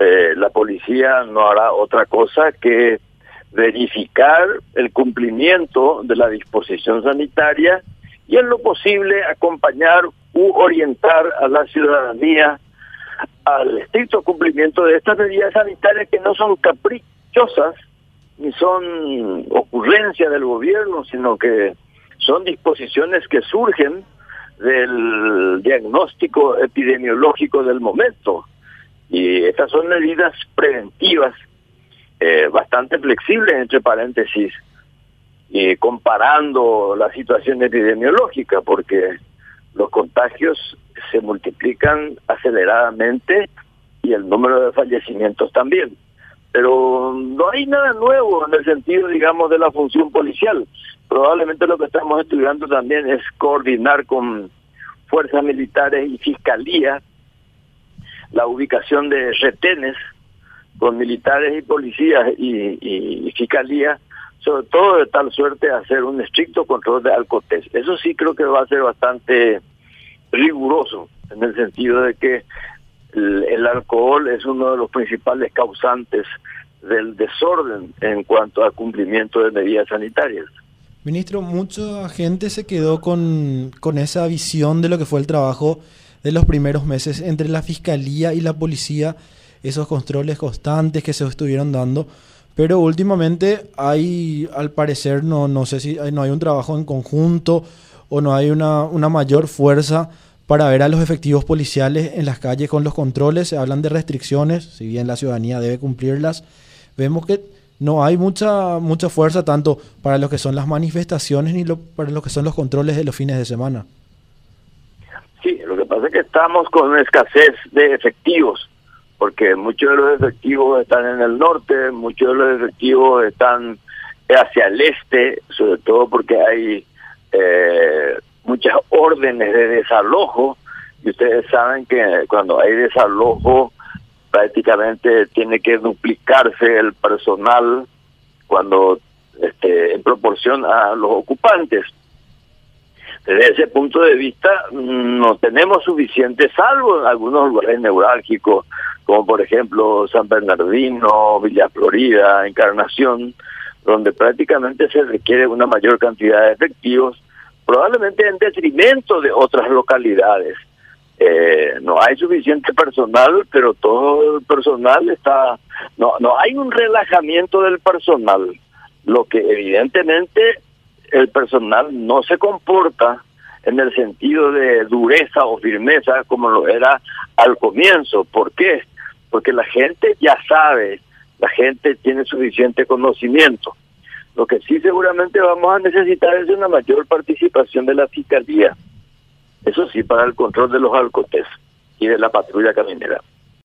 eh, la policía no hará otra cosa que verificar el cumplimiento de la disposición sanitaria y en lo posible acompañar u orientar a la ciudadanía al estricto cumplimiento de estas medidas sanitarias que no son caprichosas ni son ocurrencia del gobierno, sino que son disposiciones que surgen del diagnóstico epidemiológico del momento. Y estas son medidas preventivas eh, bastante flexibles, entre paréntesis, y comparando la situación epidemiológica, porque los contagios se multiplican aceleradamente y el número de fallecimientos también. Pero no hay nada nuevo en el sentido, digamos, de la función policial. Probablemente lo que estamos estudiando también es coordinar con fuerzas militares y fiscalía la ubicación de retenes con militares y policías y, y, fiscalía, sobre todo de tal suerte hacer un estricto control de alcotés. Eso sí creo que va a ser bastante riguroso, en el sentido de que el, alcohol es uno de los principales causantes del desorden en cuanto al cumplimiento de medidas sanitarias. Ministro, mucha gente se quedó con, con esa visión de lo que fue el trabajo de los primeros meses entre la fiscalía y la policía, esos controles constantes que se estuvieron dando. Pero últimamente hay, al parecer, no, no sé si no hay un trabajo en conjunto o no hay una, una mayor fuerza para ver a los efectivos policiales en las calles con los controles. Se hablan de restricciones, si bien la ciudadanía debe cumplirlas. Vemos que no hay mucha mucha fuerza tanto para lo que son las manifestaciones ni lo, para lo que son los controles de los fines de semana. Lo que pasa es que estamos con una escasez de efectivos, porque muchos de los efectivos están en el norte, muchos de los efectivos están hacia el este, sobre todo porque hay eh, muchas órdenes de desalojo y ustedes saben que cuando hay desalojo prácticamente tiene que duplicarse el personal cuando este, en proporción a los ocupantes. Desde ese punto de vista no tenemos suficiente, salvo en algunos lugares neurálgicos, como por ejemplo San Bernardino, Villa Florida, Encarnación, donde prácticamente se requiere una mayor cantidad de efectivos probablemente en detrimento de otras localidades. Eh, no hay suficiente personal, pero todo el personal está, no, no hay un relajamiento del personal, lo que evidentemente el personal no se comporta en el sentido de dureza o firmeza como lo era al comienzo. ¿Por qué? Porque la gente ya sabe, la gente tiene suficiente conocimiento. Lo que sí seguramente vamos a necesitar es una mayor participación de la Fiscalía. Eso sí, para el control de los alcotes y de la patrulla caminera.